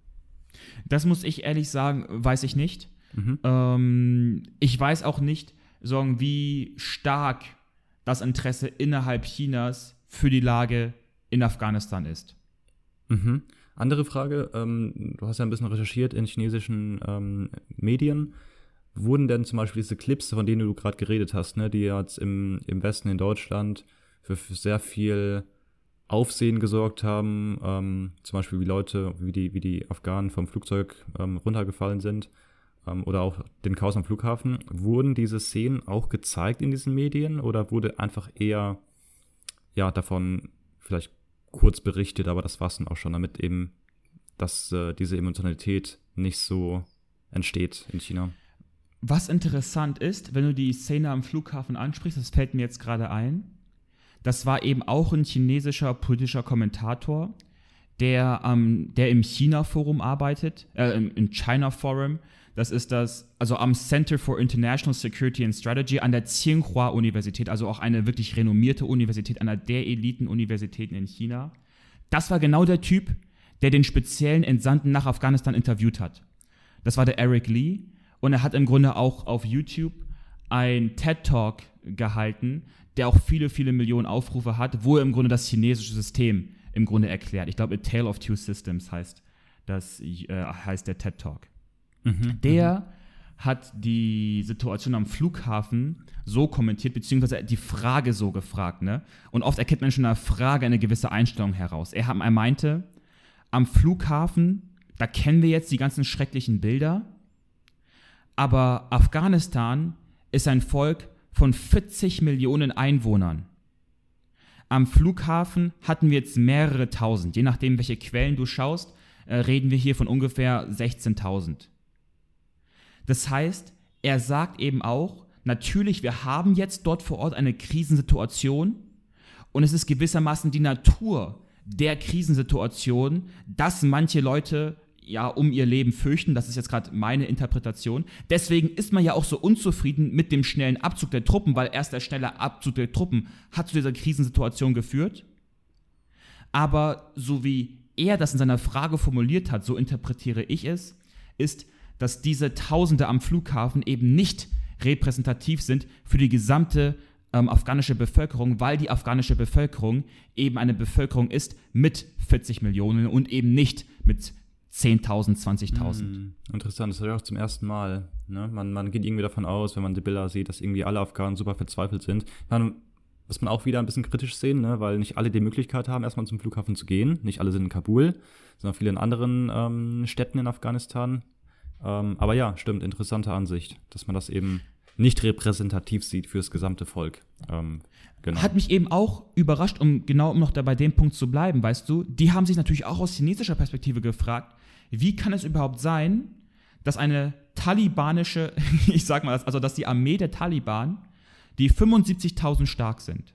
Das muss ich ehrlich sagen, weiß ich nicht. Mhm. Ähm, ich weiß auch nicht, sagen, wie stark das Interesse innerhalb Chinas für die Lage in Afghanistan ist. Mhm. Andere Frage, ähm, du hast ja ein bisschen recherchiert in chinesischen ähm, Medien wurden denn zum Beispiel diese Clips, von denen du gerade geredet hast, ne, die jetzt im, im Westen in Deutschland für, für sehr viel Aufsehen gesorgt haben, ähm, zum Beispiel wie Leute, wie die, wie die Afghanen vom Flugzeug ähm, runtergefallen sind ähm, oder auch den Chaos am Flughafen, wurden diese Szenen auch gezeigt in diesen Medien oder wurde einfach eher ja davon vielleicht kurz berichtet, aber das war es dann auch schon, damit eben dass äh, diese Emotionalität nicht so entsteht in China. Was interessant ist, wenn du die Szene am Flughafen ansprichst, das fällt mir jetzt gerade ein, das war eben auch ein chinesischer politischer Kommentator, der, ähm, der im China-Forum arbeitet, äh, im China Forum. Das ist das, also am Center for International Security and Strategy an der Tsinghua-Universität, also auch eine wirklich renommierte Universität, einer der Eliten-Universitäten in China. Das war genau der Typ, der den speziellen Entsandten nach Afghanistan interviewt hat. Das war der Eric Lee. Und er hat im Grunde auch auf YouTube ein TED-Talk gehalten, der auch viele, viele Millionen Aufrufe hat, wo er im Grunde das chinesische System im Grunde erklärt. Ich glaube, A Tale of Two Systems heißt, das, äh, heißt der TED-Talk. Mhm, der mhm. hat die Situation am Flughafen so kommentiert, beziehungsweise die Frage so gefragt. Ne? Und oft erkennt man schon in der Frage eine gewisse Einstellung heraus. Er, hat, er meinte, am Flughafen, da kennen wir jetzt die ganzen schrecklichen Bilder, aber Afghanistan ist ein Volk von 40 Millionen Einwohnern. Am Flughafen hatten wir jetzt mehrere tausend. Je nachdem, welche Quellen du schaust, äh, reden wir hier von ungefähr 16.000. Das heißt, er sagt eben auch, natürlich, wir haben jetzt dort vor Ort eine Krisensituation und es ist gewissermaßen die Natur der Krisensituation, dass manche Leute ja um ihr Leben fürchten. Das ist jetzt gerade meine Interpretation. Deswegen ist man ja auch so unzufrieden mit dem schnellen Abzug der Truppen, weil erst der schnelle Abzug der Truppen hat zu dieser Krisensituation geführt. Aber so wie er das in seiner Frage formuliert hat, so interpretiere ich es, ist, dass diese Tausende am Flughafen eben nicht repräsentativ sind für die gesamte ähm, afghanische Bevölkerung, weil die afghanische Bevölkerung eben eine Bevölkerung ist mit 40 Millionen und eben nicht mit 10.000, 20.000. Hm, interessant, das höre ich auch zum ersten Mal. Ne? Man, man geht irgendwie davon aus, wenn man die Bilder sieht, dass irgendwie alle Afghanen super verzweifelt sind. Man, muss man auch wieder ein bisschen kritisch sehen, ne? weil nicht alle die Möglichkeit haben, erstmal zum Flughafen zu gehen. Nicht alle sind in Kabul, sondern viele in anderen ähm, Städten in Afghanistan. Ähm, aber ja, stimmt, interessante Ansicht, dass man das eben nicht repräsentativ sieht fürs gesamte Volk. Ähm, genau. Hat mich eben auch überrascht, um genau um noch da bei dem Punkt zu bleiben, weißt du, die haben sich natürlich auch aus chinesischer Perspektive gefragt, wie kann es überhaupt sein, dass eine talibanische, ich sag mal, also dass die Armee der Taliban, die 75.000 stark sind,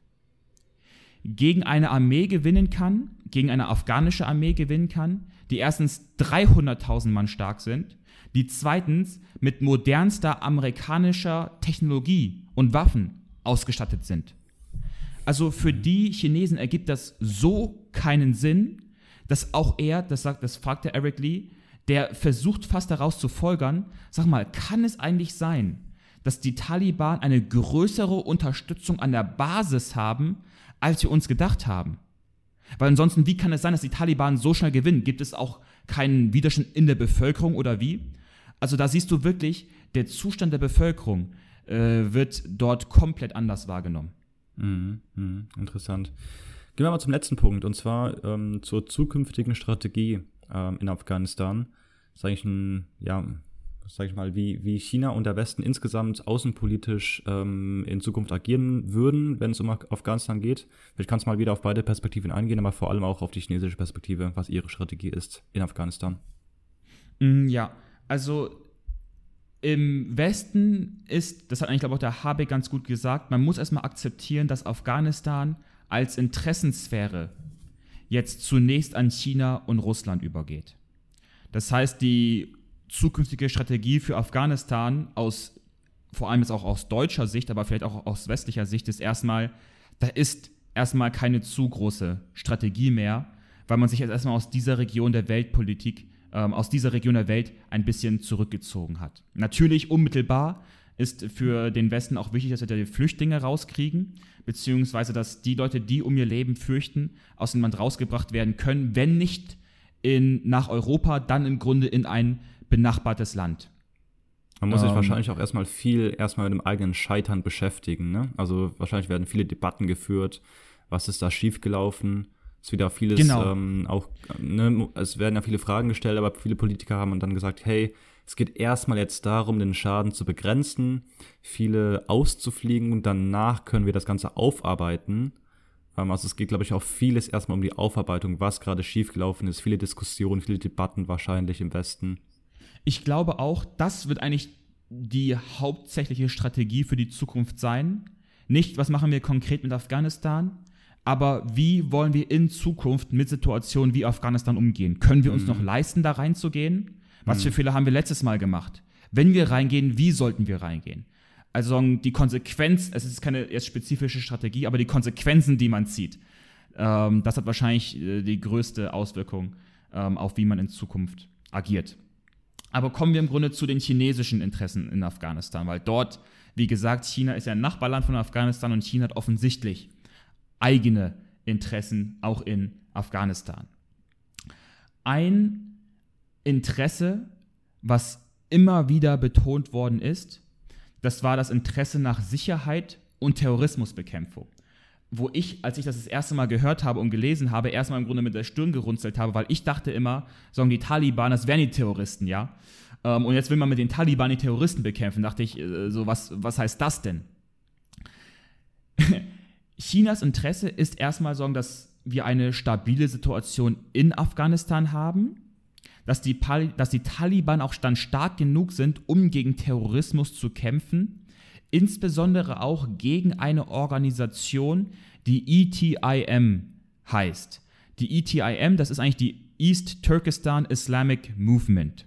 gegen eine Armee gewinnen kann, gegen eine afghanische Armee gewinnen kann, die erstens 300.000 Mann stark sind, die zweitens mit modernster amerikanischer Technologie und Waffen ausgestattet sind. Also für die Chinesen ergibt das so keinen Sinn, dass auch er, das sagt, das fragt der Eric Lee, der versucht fast daraus zu folgern, sag mal, kann es eigentlich sein, dass die Taliban eine größere Unterstützung an der Basis haben, als wir uns gedacht haben? Weil ansonsten, wie kann es sein, dass die Taliban so schnell gewinnen? Gibt es auch keinen Widerstand in der Bevölkerung oder wie? Also da siehst du wirklich, der Zustand der Bevölkerung äh, wird dort komplett anders wahrgenommen. Mhm, mh, interessant. Gehen wir mal zum letzten Punkt, und zwar ähm, zur zukünftigen Strategie ähm, in Afghanistan. Ist eigentlich ein, ja, sag ich mal, wie, wie China und der Westen insgesamt außenpolitisch ähm, in Zukunft agieren würden, wenn es um Afghanistan geht. Vielleicht kannst du mal wieder auf beide Perspektiven eingehen, aber vor allem auch auf die chinesische Perspektive, was ihre Strategie ist in Afghanistan. Mm, ja, also im Westen ist, das hat eigentlich glaube ich auch der Habeck ganz gut gesagt, man muss erstmal akzeptieren, dass Afghanistan als Interessensphäre jetzt zunächst an China und Russland übergeht. Das heißt, die zukünftige Strategie für Afghanistan aus, vor allem jetzt auch aus deutscher Sicht, aber vielleicht auch aus westlicher Sicht, ist erstmal, da ist erstmal keine zu große Strategie mehr, weil man sich jetzt erstmal aus dieser Region der Weltpolitik, ähm, aus dieser Region der Welt ein bisschen zurückgezogen hat. Natürlich unmittelbar ist für den Westen auch wichtig, dass wir die Flüchtlinge rauskriegen, beziehungsweise dass die Leute, die um ihr Leben fürchten, aus dem Land rausgebracht werden können, wenn nicht in, nach Europa, dann im Grunde in ein benachbartes Land. Man muss sich ähm, wahrscheinlich auch erstmal viel erstmal mit dem eigenen Scheitern beschäftigen. Ne? Also wahrscheinlich werden viele Debatten geführt, was ist da schiefgelaufen. Es ist wieder vieles genau. ähm, auch, ne, es werden ja viele Fragen gestellt, aber viele Politiker haben dann gesagt, hey, es geht erstmal jetzt darum, den Schaden zu begrenzen, viele auszufliegen und danach können wir das Ganze aufarbeiten. Ähm, also es geht, glaube ich, auch vieles erstmal um die Aufarbeitung, was gerade schiefgelaufen ist. Viele Diskussionen, viele Debatten wahrscheinlich im Westen. Ich glaube auch, das wird eigentlich die hauptsächliche Strategie für die Zukunft sein. Nicht, was machen wir konkret mit Afghanistan, aber wie wollen wir in Zukunft mit Situationen wie Afghanistan umgehen? Können wir uns mhm. noch leisten, da reinzugehen? Was für mhm. Fehler haben wir letztes Mal gemacht? Wenn wir reingehen, wie sollten wir reingehen? Also die Konsequenz, es ist keine jetzt spezifische Strategie, aber die Konsequenzen, die man zieht, ähm, das hat wahrscheinlich äh, die größte Auswirkung ähm, auf, wie man in Zukunft agiert. Aber kommen wir im Grunde zu den chinesischen Interessen in Afghanistan, weil dort, wie gesagt, China ist ja ein Nachbarland von Afghanistan und China hat offensichtlich eigene Interessen auch in Afghanistan. Ein Interesse, was immer wieder betont worden ist, das war das Interesse nach Sicherheit und Terrorismusbekämpfung. Wo ich, als ich das das erste Mal gehört habe und gelesen habe, erstmal im Grunde mit der Stirn gerunzelt habe, weil ich dachte immer, sagen die Taliban, das wären die Terroristen, ja. Ähm, und jetzt will man mit den Taliban die Terroristen bekämpfen. Dachte ich, äh, so was, was heißt das denn? Chinas Interesse ist erstmal sorgen, dass wir eine stabile Situation in Afghanistan haben, dass die, dass die Taliban auch dann stark genug sind, um gegen Terrorismus zu kämpfen, insbesondere auch gegen eine Organisation, die ETIM heißt. Die ETIM, das ist eigentlich die East Turkestan Islamic Movement.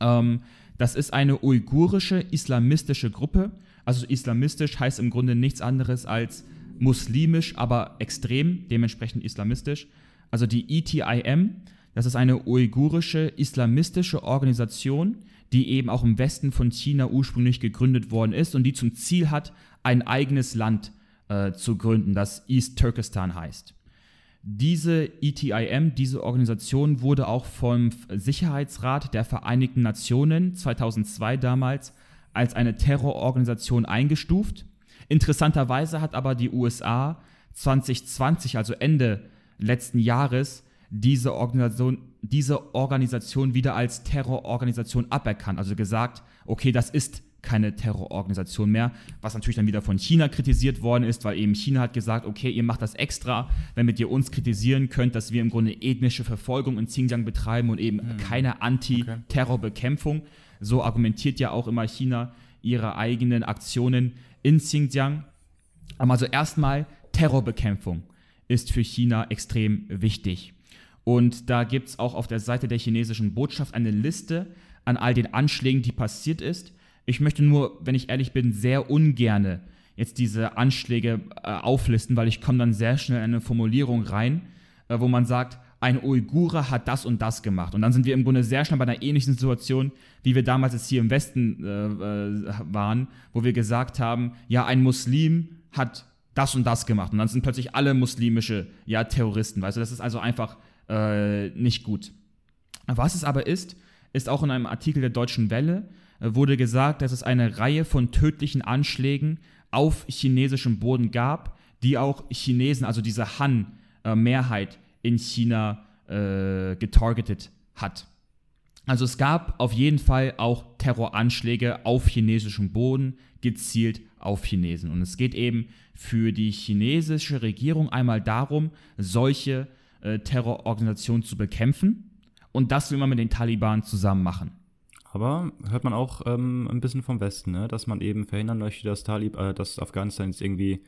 Ähm, das ist eine uigurische islamistische Gruppe. Also islamistisch heißt im Grunde nichts anderes als muslimisch, aber extrem, dementsprechend islamistisch. Also die ETIM, das ist eine uigurische islamistische Organisation, die eben auch im Westen von China ursprünglich gegründet worden ist und die zum Ziel hat, ein eigenes Land äh, zu gründen, das East Turkestan heißt. Diese ETIM, diese Organisation wurde auch vom Sicherheitsrat der Vereinigten Nationen 2002 damals als eine Terrororganisation eingestuft. Interessanterweise hat aber die USA 2020, also Ende letzten Jahres, diese Organisation, diese Organisation wieder als Terrororganisation aberkannt. Also gesagt, okay, das ist keine Terrororganisation mehr, was natürlich dann wieder von China kritisiert worden ist, weil eben China hat gesagt, okay, ihr macht das extra, damit ihr uns kritisieren könnt, dass wir im Grunde ethnische Verfolgung in Xinjiang betreiben und eben hm. keine Anti-Terrorbekämpfung. So argumentiert ja auch immer China ihre eigenen Aktionen in Xinjiang. Also erstmal Terrorbekämpfung ist für China extrem wichtig. Und da gibt es auch auf der Seite der chinesischen Botschaft eine Liste an all den Anschlägen, die passiert ist. Ich möchte nur, wenn ich ehrlich bin, sehr ungerne jetzt diese Anschläge äh, auflisten, weil ich komme dann sehr schnell in eine Formulierung rein, äh, wo man sagt, ein Uigure hat das und das gemacht. Und dann sind wir im Grunde sehr schnell bei einer ähnlichen Situation, wie wir damals jetzt hier im Westen äh, äh waren, wo wir gesagt haben, ja, ein Muslim hat das und das gemacht. Und dann sind plötzlich alle muslimische ja, Terroristen. Weißt du, das ist also einfach äh, nicht gut. Was es aber ist, ist auch in einem Artikel der Deutschen Welle, äh, wurde gesagt, dass es eine Reihe von tödlichen Anschlägen auf chinesischem Boden gab, die auch Chinesen, also diese Han-Mehrheit in China äh, getargetet hat. Also es gab auf jeden Fall auch Terroranschläge auf chinesischem Boden, gezielt auf Chinesen. Und es geht eben für die chinesische Regierung einmal darum, solche äh, Terrororganisationen zu bekämpfen. Und das will man mit den Taliban zusammen machen. Aber hört man auch ähm, ein bisschen vom Westen, ne? dass man eben verhindern möchte, dass, Talib, äh, dass Afghanistan jetzt irgendwie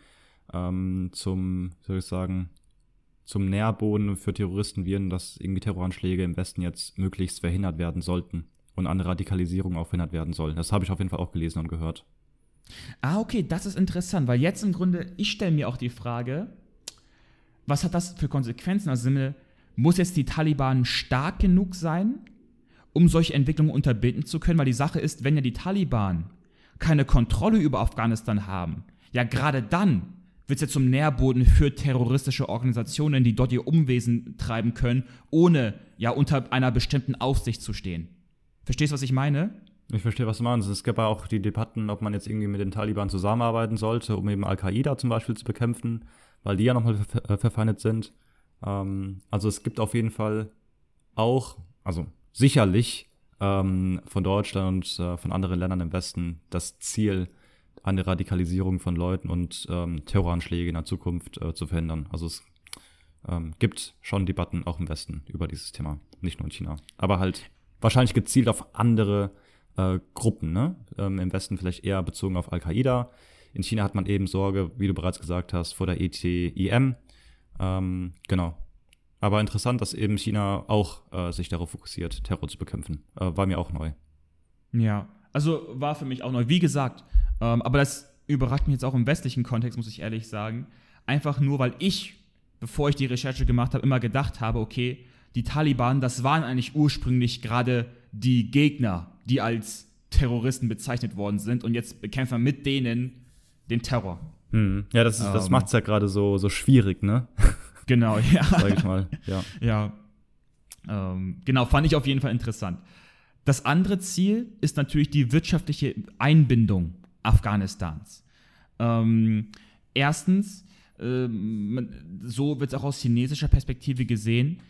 ähm, zum, soll ich sagen, zum Nährboden für Terroristen werden, dass irgendwie Terroranschläge im Westen jetzt möglichst verhindert werden sollten und eine Radikalisierung auch verhindert werden soll. Das habe ich auf jeden Fall auch gelesen und gehört. Ah, okay, das ist interessant, weil jetzt im Grunde, ich stelle mir auch die Frage, was hat das für Konsequenzen? Also muss jetzt die Taliban stark genug sein, um solche Entwicklungen unterbinden zu können, weil die Sache ist, wenn ja die Taliban keine Kontrolle über Afghanistan haben, ja gerade dann wird es ja zum Nährboden für terroristische Organisationen, die dort ihr Umwesen treiben können, ohne ja unter einer bestimmten Aufsicht zu stehen. Verstehst du, was ich meine? Ich verstehe, was du meinst. Es gab ja auch die Debatten, ob man jetzt irgendwie mit den Taliban zusammenarbeiten sollte, um eben Al-Qaida zum Beispiel zu bekämpfen, weil die ja nochmal ver verfeindet sind. Ähm, also es gibt auf jeden Fall auch, also sicherlich ähm, von Deutschland und äh, von anderen Ländern im Westen das Ziel, eine Radikalisierung von Leuten und ähm, Terroranschläge in der Zukunft äh, zu verhindern. Also es ähm, gibt schon Debatten auch im Westen über dieses Thema, nicht nur in China. Aber halt wahrscheinlich gezielt auf andere äh, Gruppen, ne? Ähm, Im Westen vielleicht eher bezogen auf Al-Qaida. In China hat man eben Sorge, wie du bereits gesagt hast, vor der ETIM. Ähm, genau. Aber interessant, dass eben China auch äh, sich darauf fokussiert, Terror zu bekämpfen. Äh, war mir auch neu. Ja, also war für mich auch neu. Wie gesagt, ähm, aber das überrascht mich jetzt auch im westlichen Kontext, muss ich ehrlich sagen. Einfach nur, weil ich, bevor ich die Recherche gemacht habe, immer gedacht habe, okay, die Taliban, das waren eigentlich ursprünglich gerade die Gegner, die als Terroristen bezeichnet worden sind und jetzt bekämpfen wir mit denen den Terror. Hm. Ja, das, das ähm, macht es ja gerade so, so schwierig, ne? Genau, ja. Sag ich mal, ja. ja. Ähm, genau, fand ich auf jeden Fall interessant. Das andere Ziel ist natürlich die wirtschaftliche Einbindung Afghanistans. Ähm, erstens, ähm, so wird es auch aus chinesischer Perspektive gesehen,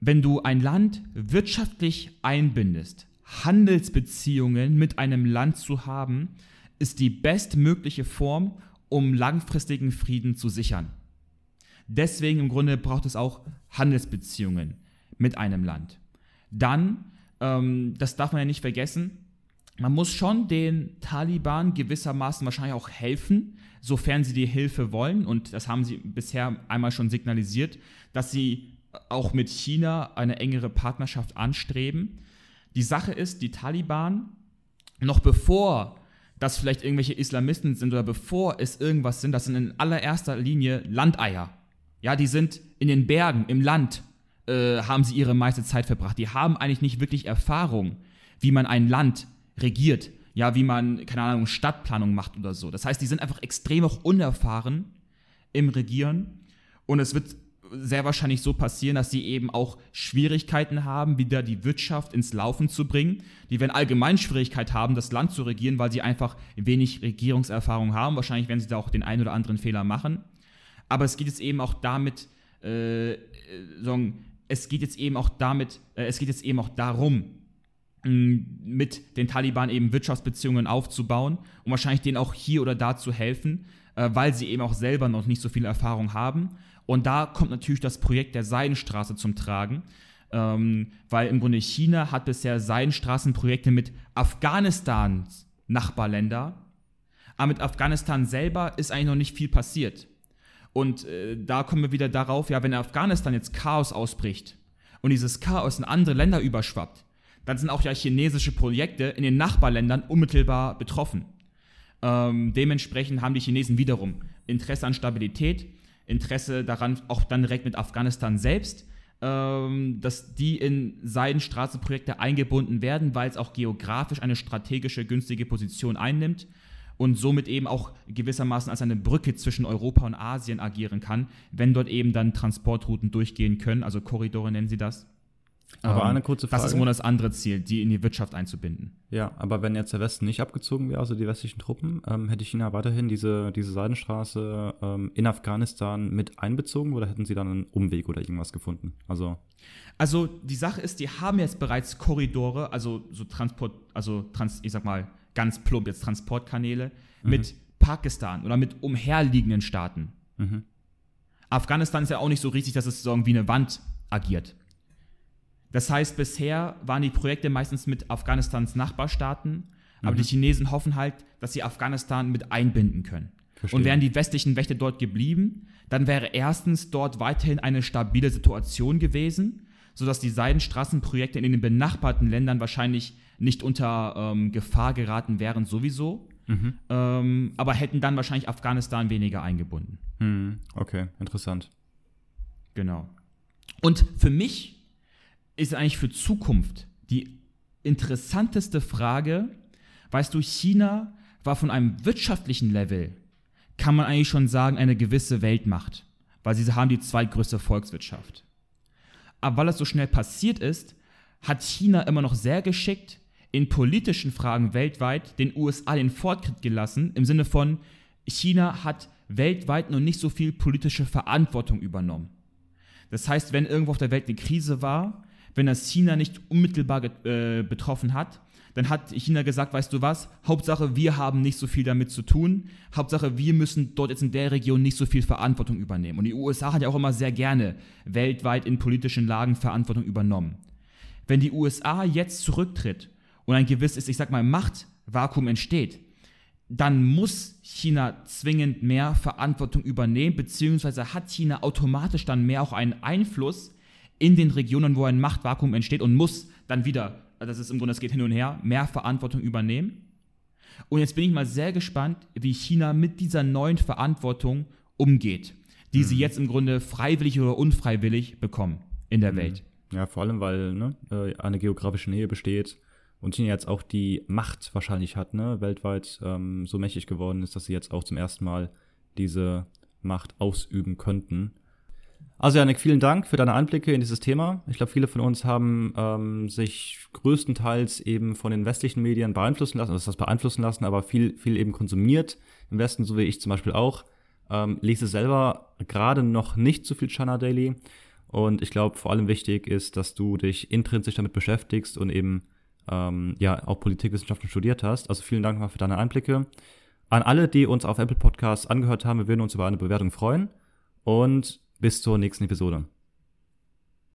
wenn du ein Land wirtschaftlich einbindest, Handelsbeziehungen mit einem Land zu haben, ist die bestmögliche Form, um langfristigen Frieden zu sichern. Deswegen im Grunde braucht es auch Handelsbeziehungen mit einem Land. Dann, ähm, das darf man ja nicht vergessen, man muss schon den Taliban gewissermaßen wahrscheinlich auch helfen, sofern sie die Hilfe wollen. Und das haben sie bisher einmal schon signalisiert, dass sie auch mit China eine engere Partnerschaft anstreben. Die Sache ist, die Taliban, noch bevor das vielleicht irgendwelche Islamisten sind oder bevor es irgendwas sind, das sind in allererster Linie Landeier. Ja, die sind in den Bergen, im Land, äh, haben sie ihre meiste Zeit verbracht. Die haben eigentlich nicht wirklich Erfahrung, wie man ein Land regiert. Ja, wie man, keine Ahnung, Stadtplanung macht oder so. Das heißt, die sind einfach extrem auch unerfahren im Regieren. Und es wird sehr wahrscheinlich so passieren, dass sie eben auch Schwierigkeiten haben, wieder die Wirtschaft ins Laufen zu bringen. Die werden allgemein Schwierigkeit haben, das Land zu regieren, weil sie einfach wenig Regierungserfahrung haben. Wahrscheinlich werden sie da auch den einen oder anderen Fehler machen. Aber es geht jetzt eben auch damit, äh, sagen, es geht jetzt eben auch damit, äh, es geht jetzt eben auch darum, mit den Taliban eben Wirtschaftsbeziehungen aufzubauen und wahrscheinlich denen auch hier oder da zu helfen, äh, weil sie eben auch selber noch nicht so viel Erfahrung haben. Und da kommt natürlich das Projekt der Seidenstraße zum Tragen, ähm, weil im Grunde China hat bisher Seidenstraßenprojekte mit Afghanistans Nachbarländer, aber mit Afghanistan selber ist eigentlich noch nicht viel passiert. Und äh, da kommen wir wieder darauf, ja, wenn Afghanistan jetzt Chaos ausbricht und dieses Chaos in andere Länder überschwappt, dann sind auch ja chinesische Projekte in den Nachbarländern unmittelbar betroffen. Ähm, dementsprechend haben die Chinesen wiederum Interesse an Stabilität, Interesse daran, auch dann direkt mit Afghanistan selbst, ähm, dass die in Seidenstraßenprojekte eingebunden werden, weil es auch geografisch eine strategische, günstige Position einnimmt und somit eben auch gewissermaßen als eine Brücke zwischen Europa und Asien agieren kann, wenn dort eben dann Transportrouten durchgehen können, also Korridore nennen sie das. Aber ähm, eine kurze Frage. Das ist immer das andere Ziel, die in die Wirtschaft einzubinden. Ja, aber wenn jetzt der Westen nicht abgezogen wäre, also die westlichen Truppen, ähm, hätte China weiterhin diese, diese Seidenstraße ähm, in Afghanistan mit einbezogen oder hätten sie dann einen Umweg oder irgendwas gefunden? Also, also die Sache ist, die haben jetzt bereits Korridore, also so Transport, also Trans, ich sag mal ganz plump jetzt Transportkanäle mhm. mit Pakistan oder mit umherliegenden Staaten. Mhm. Afghanistan ist ja auch nicht so richtig, dass es so wie eine Wand agiert. Das heißt, bisher waren die Projekte meistens mit Afghanistans Nachbarstaaten, aber mhm. die Chinesen hoffen halt, dass sie Afghanistan mit einbinden können. Verstehe. Und wären die westlichen Wächter dort geblieben, dann wäre erstens dort weiterhin eine stabile Situation gewesen, sodass die Seidenstraßenprojekte in den benachbarten Ländern wahrscheinlich nicht unter ähm, Gefahr geraten wären sowieso, mhm. ähm, aber hätten dann wahrscheinlich Afghanistan weniger eingebunden. Mhm. Okay, interessant. Genau. Und für mich ist eigentlich für Zukunft die interessanteste Frage, weißt du, China war von einem wirtschaftlichen Level, kann man eigentlich schon sagen, eine gewisse Weltmacht, weil sie haben die zweitgrößte Volkswirtschaft. Aber weil es so schnell passiert ist, hat China immer noch sehr geschickt in politischen Fragen weltweit den USA den Fortschritt gelassen, im Sinne von, China hat weltweit noch nicht so viel politische Verantwortung übernommen. Das heißt, wenn irgendwo auf der Welt eine Krise war, wenn das China nicht unmittelbar äh, betroffen hat, dann hat China gesagt, weißt du was, Hauptsache wir haben nicht so viel damit zu tun, Hauptsache wir müssen dort jetzt in der Region nicht so viel Verantwortung übernehmen. Und die USA hat ja auch immer sehr gerne weltweit in politischen Lagen Verantwortung übernommen. Wenn die USA jetzt zurücktritt und ein gewisses, ich sag mal, Machtvakuum entsteht, dann muss China zwingend mehr Verantwortung übernehmen, beziehungsweise hat China automatisch dann mehr auch einen Einfluss in den Regionen, wo ein Machtvakuum entsteht und muss dann wieder, das ist im Grunde, das geht hin und her, mehr Verantwortung übernehmen. Und jetzt bin ich mal sehr gespannt, wie China mit dieser neuen Verantwortung umgeht, die mhm. sie jetzt im Grunde freiwillig oder unfreiwillig bekommen in der mhm. Welt. Ja, vor allem, weil ne, äh, eine geografische Nähe besteht und China jetzt auch die Macht wahrscheinlich hat, ne, weltweit ähm, so mächtig geworden ist, dass sie jetzt auch zum ersten Mal diese Macht ausüben könnten. Also Janik, vielen Dank für deine Einblicke in dieses Thema. Ich glaube, viele von uns haben ähm, sich größtenteils eben von den westlichen Medien beeinflussen lassen, also das beeinflussen lassen, aber viel, viel eben konsumiert im Westen, so wie ich zum Beispiel auch. Ähm, lese selber gerade noch nicht so viel China Daily. Und ich glaube, vor allem wichtig ist, dass du dich intrinsisch damit beschäftigst und eben ähm, ja auch Politikwissenschaften studiert hast. Also vielen Dank mal für deine Einblicke. An alle, die uns auf Apple Podcasts angehört haben, wir würden uns über eine Bewertung freuen. Und bis zur nächsten Episode.